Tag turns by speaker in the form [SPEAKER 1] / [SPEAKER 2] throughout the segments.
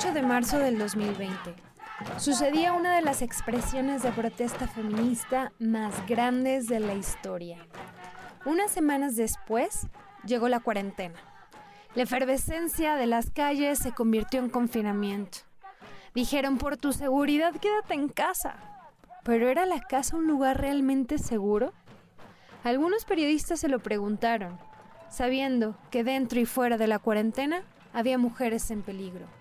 [SPEAKER 1] 8 de marzo del 2020. Sucedía una de las expresiones de protesta feminista más grandes de la historia. Unas semanas después llegó la cuarentena. La efervescencia de las calles se convirtió en confinamiento. Dijeron, por tu seguridad, quédate en casa. ¿Pero era la casa un lugar realmente seguro? Algunos periodistas se lo preguntaron, sabiendo que dentro y fuera de la cuarentena había mujeres en peligro.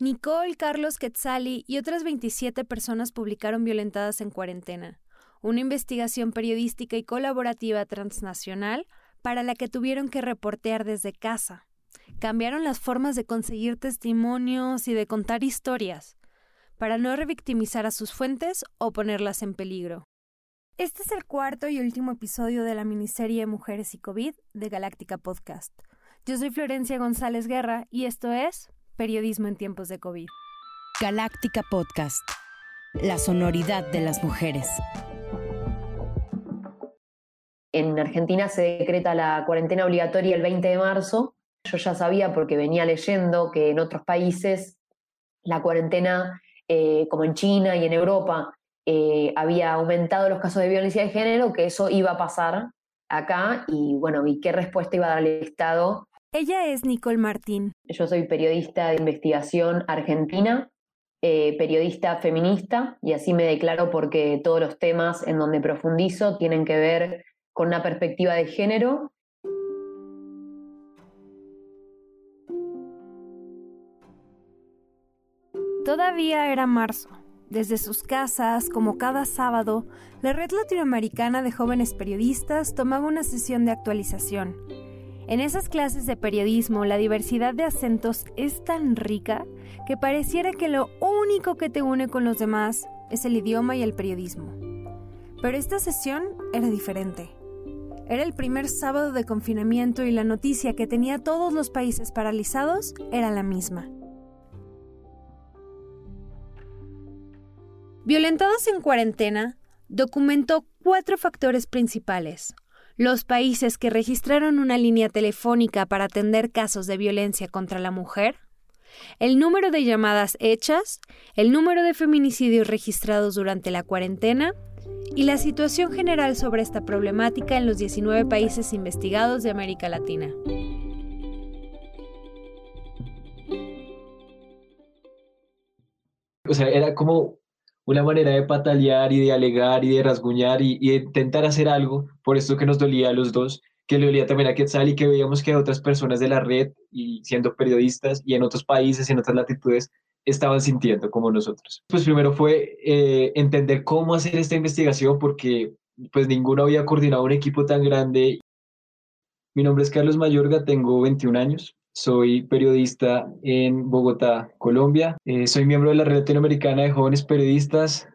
[SPEAKER 1] Nicole, Carlos Quetzali y otras 27 personas publicaron violentadas en cuarentena, una investigación periodística y colaborativa transnacional para la que tuvieron que reportear desde casa. Cambiaron las formas de conseguir testimonios y de contar historias, para no revictimizar a sus fuentes o ponerlas en peligro. Este es el cuarto y último episodio de la miniserie Mujeres y COVID de Galáctica Podcast. Yo soy Florencia González Guerra y esto es Periodismo en tiempos de COVID.
[SPEAKER 2] Galáctica Podcast. La sonoridad de las mujeres.
[SPEAKER 3] En Argentina se decreta la cuarentena obligatoria el 20 de marzo. Yo ya sabía porque venía leyendo que en otros países la cuarentena, eh, como en China y en Europa, eh, había aumentado los casos de violencia de género, que eso iba a pasar acá y bueno, y qué respuesta iba a dar el Estado.
[SPEAKER 1] Ella es Nicole Martín.
[SPEAKER 3] Yo soy periodista de investigación argentina, eh, periodista feminista y así me declaro porque todos los temas en donde profundizo tienen que ver con una perspectiva de género.
[SPEAKER 1] Todavía era marzo desde sus casas, como cada sábado, la Red Latinoamericana de Jóvenes Periodistas tomaba una sesión de actualización. En esas clases de periodismo, la diversidad de acentos es tan rica que pareciera que lo único que te une con los demás es el idioma y el periodismo. Pero esta sesión era diferente. Era el primer sábado de confinamiento y la noticia que tenía todos los países paralizados era la misma. Violentados en cuarentena documentó cuatro factores principales. Los países que registraron una línea telefónica para atender casos de violencia contra la mujer, el número de llamadas hechas, el número de feminicidios registrados durante la cuarentena y la situación general sobre esta problemática en los 19 países investigados de América Latina.
[SPEAKER 4] O sea, era como una manera de patalear y de alegar y de rasguñar y, de intentar hacer algo por esto que nos dolía a los dos, que le dolía también a Quetzal y que veíamos que otras personas de la red y siendo periodistas y en otros países, en otras latitudes, estaban sintiendo como nosotros. Pues primero fue eh, entender cómo hacer esta investigación porque pues ninguno había coordinado un equipo tan grande. Mi nombre es Carlos Mayorga, tengo 21 años, soy periodista en Bogotá, Colombia. Eh, soy miembro de la Red Latinoamericana de Jóvenes Periodistas.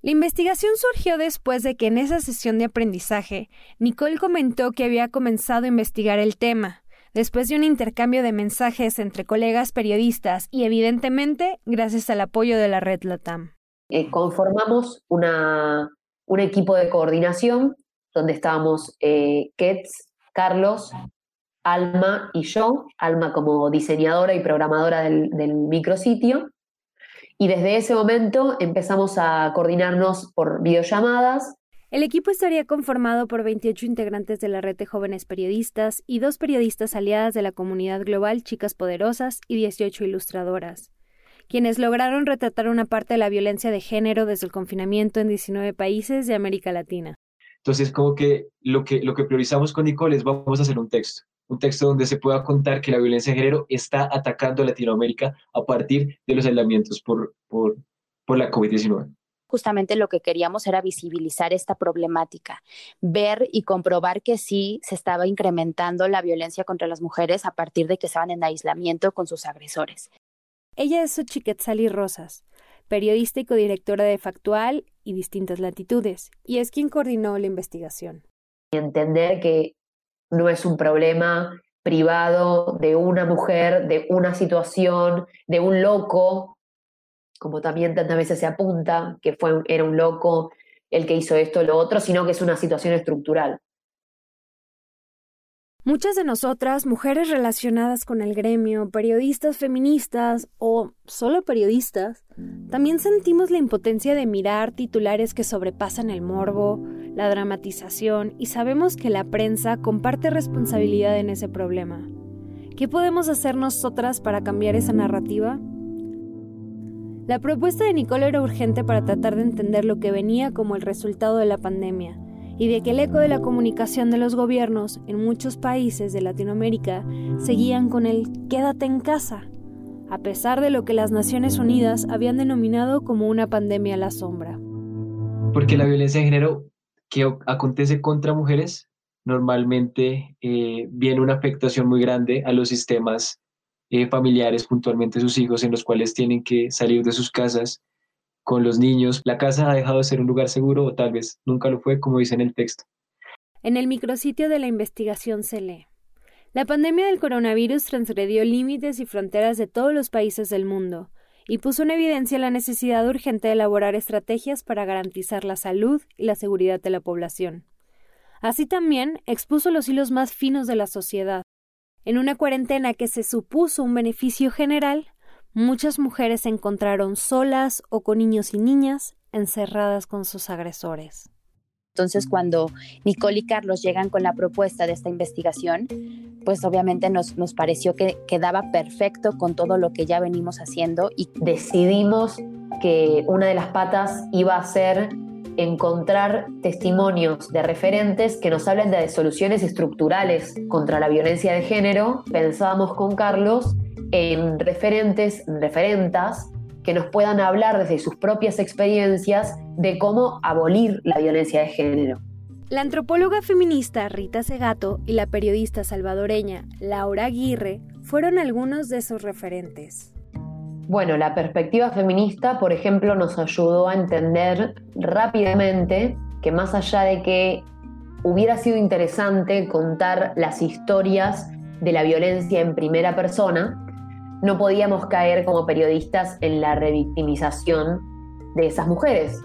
[SPEAKER 1] La investigación surgió después de que en esa sesión de aprendizaje, Nicole comentó que había comenzado a investigar el tema, después de un intercambio de mensajes entre colegas periodistas y evidentemente gracias al apoyo de la red LATAM.
[SPEAKER 3] Eh, conformamos una, un equipo de coordinación donde estábamos eh, Ketz, Carlos, Alma y yo, Alma como diseñadora y programadora del, micrositio. Y desde ese momento empezamos a coordinarnos por videollamadas.
[SPEAKER 1] El equipo estaría conformado por 28 integrantes de la red de jóvenes periodistas y dos periodistas aliadas de la comunidad global Chicas Poderosas y 18 ilustradoras, quienes lograron retratar una parte de la violencia de género desde el confinamiento en 19 países de América Latina.
[SPEAKER 4] Entonces, como que lo que, lo que priorizamos con Nicole es vamos a hacer un texto un texto donde se pueda contar que la violencia de género está atacando a Latinoamérica a partir de los aislamientos por, por, por la COVID-19
[SPEAKER 5] justamente lo que queríamos era visibilizar esta problemática, ver y comprobar que sí se estaba incrementando la violencia contra las mujeres a partir de que estaban en aislamiento con sus agresores.
[SPEAKER 1] Ella es Xochiquetzali Rosas, periodista y codirectora de Factual y Distintas Latitudes, y es quien coordinó la investigación.
[SPEAKER 3] Entender que no es un problema privado de una mujer, de una situación, de un loco, como también tantas veces se apunta, que fue, era un loco el que hizo esto o lo otro, sino que es una situación estructural.
[SPEAKER 1] Muchas de nosotras, mujeres relacionadas con el gremio, periodistas feministas o solo periodistas, también sentimos la impotencia de mirar titulares que sobrepasan el morbo, la dramatización y sabemos que la prensa comparte responsabilidad en ese problema. ¿Qué podemos hacer nosotras para cambiar esa narrativa? La propuesta de Nicole era urgente para tratar de entender lo que venía como el resultado de la pandemia y de que el eco de la comunicación de los gobiernos en muchos países de Latinoamérica seguían con el quédate en casa, a pesar de lo que las Naciones Unidas habían denominado como una pandemia a la sombra.
[SPEAKER 4] Porque la violencia de género que acontece contra mujeres normalmente eh, viene una afectación muy grande a los sistemas eh, familiares, puntualmente sus hijos, en los cuales tienen que salir de sus casas con los niños. La casa ha dejado de ser un lugar seguro o tal vez nunca lo fue, como dice en el texto.
[SPEAKER 1] En el micrositio de la investigación se lee. La pandemia del coronavirus transgredió límites y fronteras de todos los países del mundo y puso en evidencia la necesidad urgente de elaborar estrategias para garantizar la salud y la seguridad de la población. Así también expuso los hilos más finos de la sociedad. En una cuarentena que se supuso un beneficio general, Muchas mujeres se encontraron solas o con niños y niñas encerradas con sus agresores.
[SPEAKER 5] Entonces, cuando Nicole y Carlos llegan con la propuesta de esta investigación, pues obviamente nos, nos pareció que quedaba perfecto con todo lo que ya venimos haciendo y
[SPEAKER 3] decidimos que una de las patas iba a ser encontrar testimonios de referentes que nos hablen de soluciones estructurales contra la violencia de género. Pensábamos con Carlos en referentes, referentas que nos puedan hablar desde sus propias experiencias de cómo abolir la violencia de género.
[SPEAKER 1] La antropóloga feminista Rita Segato y la periodista salvadoreña Laura Aguirre fueron algunos de esos referentes.
[SPEAKER 3] Bueno, la perspectiva feminista, por ejemplo, nos ayudó a entender rápidamente que más allá de que hubiera sido interesante contar las historias de la violencia en primera persona, no podíamos caer como periodistas en la revictimización de esas mujeres.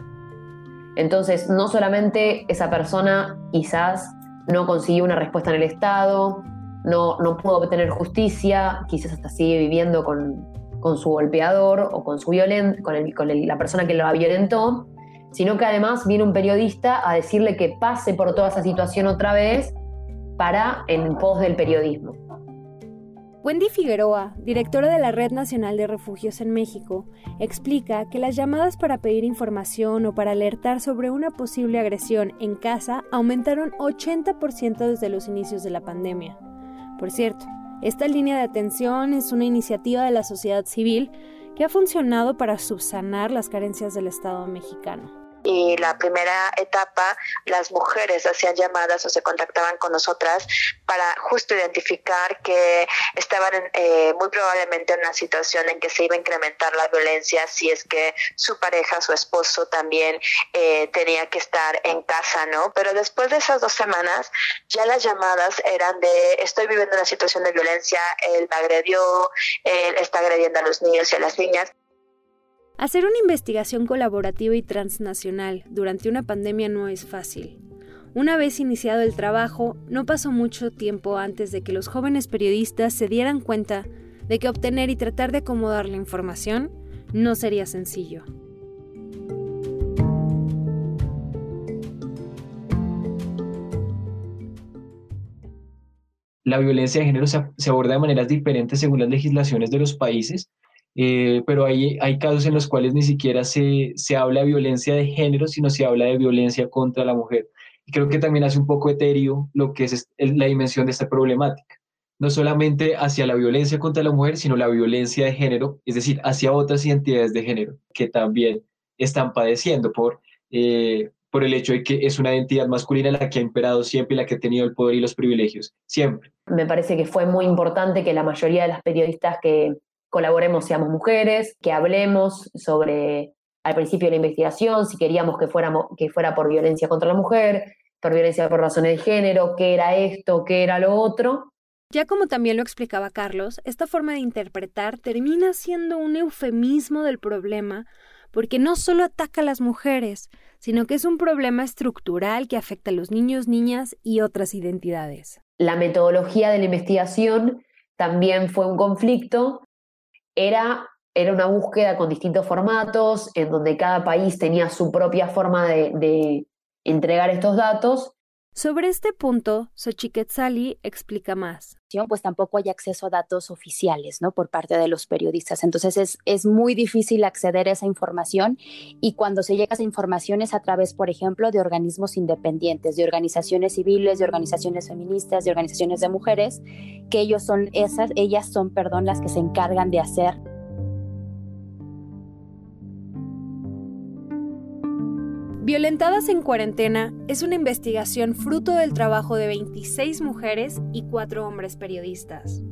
[SPEAKER 3] Entonces, no solamente esa persona quizás no consiguió una respuesta en el Estado, no, no pudo obtener justicia, quizás hasta sigue viviendo con, su golpeador o con, su violen, con, con la persona que lo violentó, sino que además viene un periodista a decirle que pase por toda esa situación otra vez para en pos del periodismo.
[SPEAKER 1] Wendy Figueroa, directora de la Red Nacional de Refugios en México, explica que las llamadas para pedir información o para alertar sobre una posible agresión en casa aumentaron 80% desde los inicios de la pandemia. Por cierto, esta línea de atención es una iniciativa de la sociedad civil que ha funcionado para subsanar las carencias del Estado mexicano
[SPEAKER 6] y la primera etapa las mujeres hacían llamadas o se contactaban con nosotras para justo identificar que estaban eh, muy probablemente en una situación en que se iba a incrementar la violencia si es que su pareja, su esposo también eh, tenía que estar en casa, ¿no? Pero después de esas dos semanas ya las llamadas eran de estoy viviendo una situación de violencia, él me agredió, él está agrediendo a los niños y a las niñas.
[SPEAKER 1] Hacer una investigación colaborativa y transnacional durante una pandemia no es fácil. Una vez iniciado el trabajo, no pasó mucho tiempo antes de que los jóvenes periodistas se dieran cuenta de que obtener y tratar de acomodar la información no sería sencillo.
[SPEAKER 4] La violencia de género se, aborda de maneras diferentes según las legislaciones de los países eh, pero hay, hay casos en los cuales ni siquiera se, se habla de violencia de género, sino se habla de violencia contra la mujer. Y creo que también hace un poco etéreo lo que es la dimensión de esta problemática. No solamente hacia la violencia contra la mujer, sino la violencia de género, es decir, hacia otras identidades de género que también están padeciendo por, eh, por el hecho de que es una identidad masculina la que ha imperado siempre y la que ha tenido el poder y los privilegios, siempre.
[SPEAKER 3] Me parece que fue muy importante que la mayoría de las periodistas que, colaboremos seamos mujeres, que hablemos sobre al principio de la investigación, si queríamos que, fuéramos, que fuera por violencia contra la mujer, por violencia por razones de género, qué era esto, qué era lo otro.
[SPEAKER 1] Ya como también lo explicaba Carlos, esta forma de interpretar termina siendo un eufemismo del problema porque no solo ataca a las mujeres, sino que es un problema estructural que afecta a los niños, niñas y otras identidades.
[SPEAKER 3] La metodología de la investigación también fue un conflicto. Era, era una búsqueda con distintos formatos, en donde cada país tenía su propia forma de, de entregar estos datos
[SPEAKER 1] sobre este punto, Xochiquetzali explica más.
[SPEAKER 5] Pues tampoco hay acceso a datos oficiales, ¿no? Por parte de los periodistas. Entonces es, es muy difícil acceder a esa información y cuando se llega a esa información es a través, por ejemplo, de organismos independientes, de organizaciones civiles, de organizaciones feministas, de organizaciones de mujeres, que ellos son esas, ellas son, perdón, las que se encargan de hacer
[SPEAKER 1] Violentadas en cuarentena es una investigación fruto del trabajo de 26 mujeres y 4 hombres periodistas.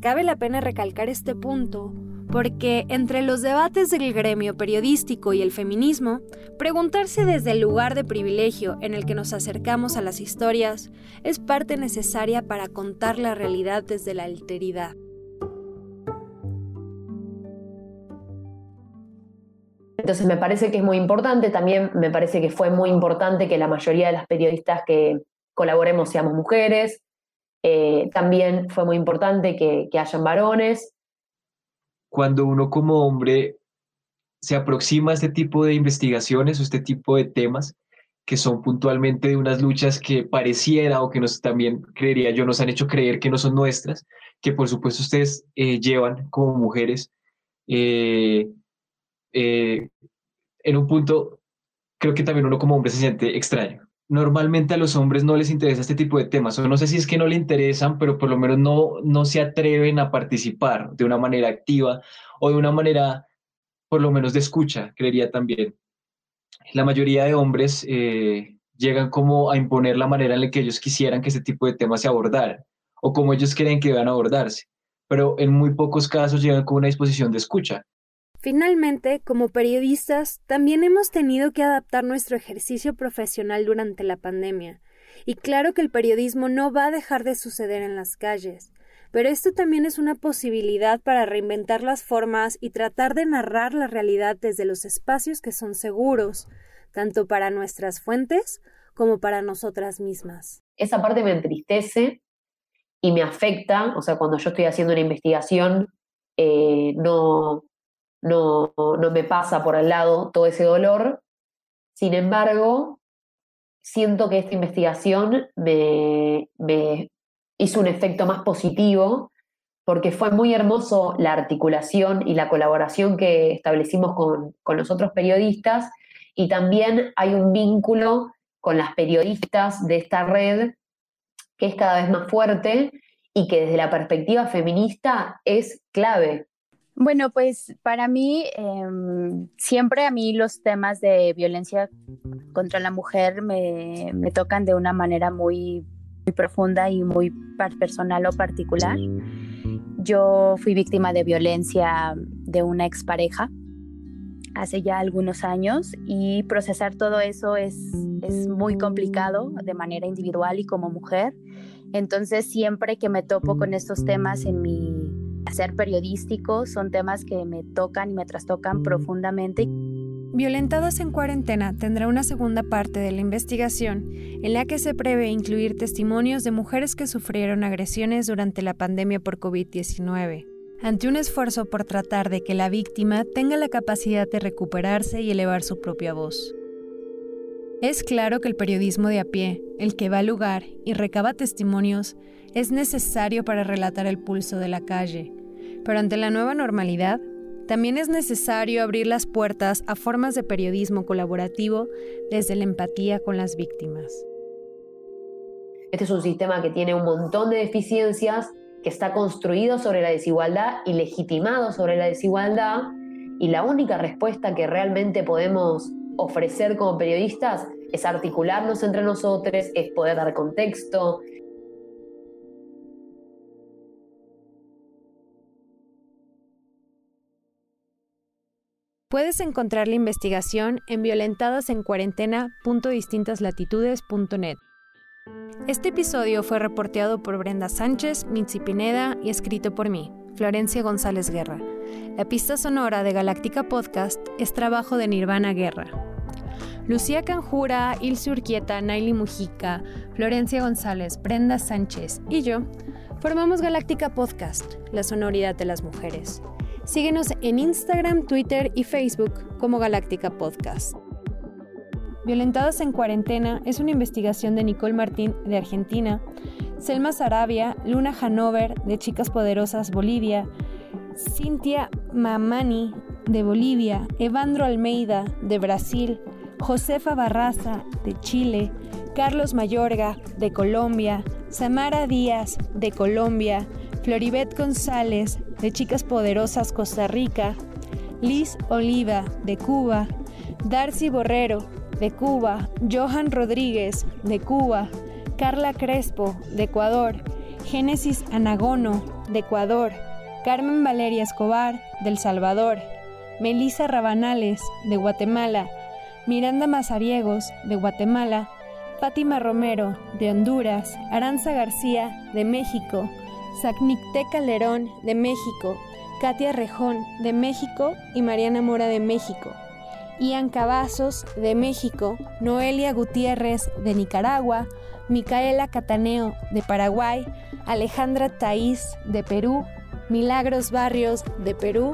[SPEAKER 1] Cabe la pena recalcar este punto porque entre los debates del gremio periodístico y el feminismo, preguntarse desde el lugar de privilegio en el que nos acercamos a las historias es parte necesaria para contar la realidad desde la alteridad.
[SPEAKER 3] Entonces me parece que es muy importante, también me parece que fue muy importante que la mayoría de las periodistas que colaboremos seamos mujeres, eh, también fue muy importante que, hayan varones.
[SPEAKER 4] Cuando uno como hombre se aproxima a este tipo de investigaciones o este tipo de temas, que son puntualmente de unas luchas que pareciera o que nos también creería yo nos han hecho creer que no son nuestras, que por supuesto ustedes eh, llevan como mujeres, eh, eh, en un punto, creo que también uno como hombre se siente extraño. Normalmente a los hombres no les interesa este tipo de temas, o no sé si es que no le interesan, pero por lo menos no, no se atreven a participar de una manera activa o de una manera, por lo menos de escucha, creería también. La mayoría de hombres eh, llegan como a imponer la manera en la que ellos quisieran que este tipo de temas se abordaran o como ellos creen que a abordarse, pero en muy pocos casos llegan con una disposición de escucha.
[SPEAKER 1] Finalmente, como periodistas, también hemos tenido que adaptar nuestro ejercicio profesional durante la pandemia. Y claro que el periodismo no va a dejar de suceder en las calles, pero esto también es una posibilidad para reinventar las formas y tratar de narrar la realidad desde los espacios que son seguros, tanto para nuestras fuentes como para nosotras mismas.
[SPEAKER 3] Esa parte me entristece y me afecta, o sea, cuando yo estoy haciendo una investigación, eh, no, no, no me pasa por al lado todo ese dolor. Sin embargo, siento que esta investigación me, me hizo un efecto más positivo porque fue muy hermoso la articulación y la colaboración que establecimos con, con los otros periodistas y también hay un vínculo con las periodistas de esta red que es cada vez más fuerte y que desde la perspectiva feminista es clave.
[SPEAKER 5] Bueno, pues para mí, em, siempre a mí los temas de violencia contra la mujer me, tocan de una manera muy, muy, profunda y muy personal o particular. Yo fui víctima de violencia de una expareja hace ya algunos años y procesar todo eso es, es muy complicado de manera individual y como mujer. Entonces siempre que me topo con estos temas en mi hacer periodístico son temas que me tocan y me trastocan profundamente.
[SPEAKER 1] Violentadas en cuarentena tendrá una segunda parte de la investigación en la que se prevé incluir testimonios de mujeres que sufrieron agresiones durante la pandemia por COVID-19, ante un esfuerzo por tratar de que la víctima tenga la capacidad de recuperarse y elevar su propia voz. Es claro que el periodismo de a pie, el que va al lugar y recaba testimonios, es necesario para relatar el pulso de la calle, pero ante la nueva normalidad, también es necesario abrir las puertas a formas de periodismo colaborativo desde la empatía con las víctimas.
[SPEAKER 3] Este es un sistema que tiene un montón de deficiencias, que está construido sobre la desigualdad y legitimado sobre la desigualdad, y la única respuesta que realmente podemos ofrecer como periodistas es articularnos entre nosotros, es poder dar contexto,
[SPEAKER 1] Puedes encontrar la investigación en violentadosencuarentena.distintaslatitudes.net. Este episodio fue reporteado por Brenda Sánchez, Mitzi Pineda y escrito por mí, Florencia González Guerra. La pista sonora de Galáctica Podcast es trabajo de Nirvana Guerra. Lucía Canjura, Ilse Urquieta, Naili Mujica, Florencia González, Brenda Sánchez y yo formamos Galáctica Podcast, la sonoridad de las mujeres. Síguenos en Instagram, Twitter y Facebook como Galáctica Podcast. Violentadas en cuarentena es una investigación de Nicole Martín de Argentina, Selma Sarabia, Luna Hanover de Chicas Poderosas Bolivia, Cintia Mamani de Bolivia, Evandro Almeida de Brasil, Josefa Barraza de Chile, Carlos Mayorga de Colombia, Samara Díaz de Colombia, Floribet González de Chicas Poderosas Costa Rica, Liz Oliva de Cuba, Darcy Borrero de Cuba, Johan Rodríguez, de Cuba, Carla Crespo, de Ecuador, Génesis Anagono, de Ecuador, Carmen Valeria Escobar, del Salvador, Melisa Rabanales, de Guatemala, Miranda Mazariegos, de Guatemala, Fátima Romero, de Honduras, Aranza García, de México, Sacnicté Calderón, de México, Katia Rejón, de México y Mariana Mora, de México. Ian Cavazos, de México, Noelia Gutiérrez, de Nicaragua, Micaela Cataneo, de Paraguay, Alejandra Taís, de Perú, Milagros Barrios, de Perú,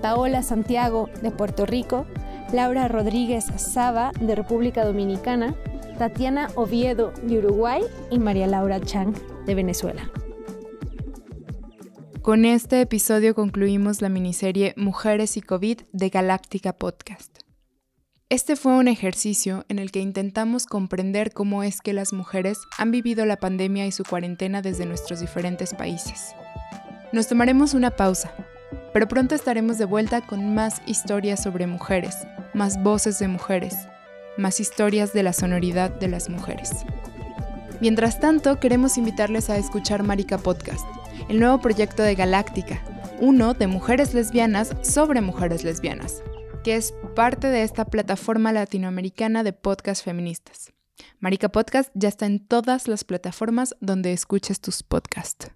[SPEAKER 1] Paola Santiago, de Puerto Rico, Laura Rodríguez Saba, de República Dominicana, Tatiana Oviedo, de Uruguay, y María Laura Chang, de Venezuela.
[SPEAKER 7] Con este episodio concluimos la miniserie Mujeres y COVID de Galáctica Podcast. Este fue un ejercicio en el que intentamos comprender cómo es que las mujeres han vivido la pandemia y su cuarentena desde nuestros diferentes países. Nos tomaremos una pausa, pero pronto estaremos de vuelta con más historias sobre mujeres, más voces de mujeres, más historias de la sonoridad de las mujeres. Mientras tanto, queremos invitarles a escuchar Marica Podcast, el nuevo proyecto de Galáctica, uno de mujeres lesbianas sobre mujeres lesbianas que es parte de esta plataforma latinoamericana de podcast feministas. Marica Podcast ya está en todas las plataformas donde escuches tus podcasts.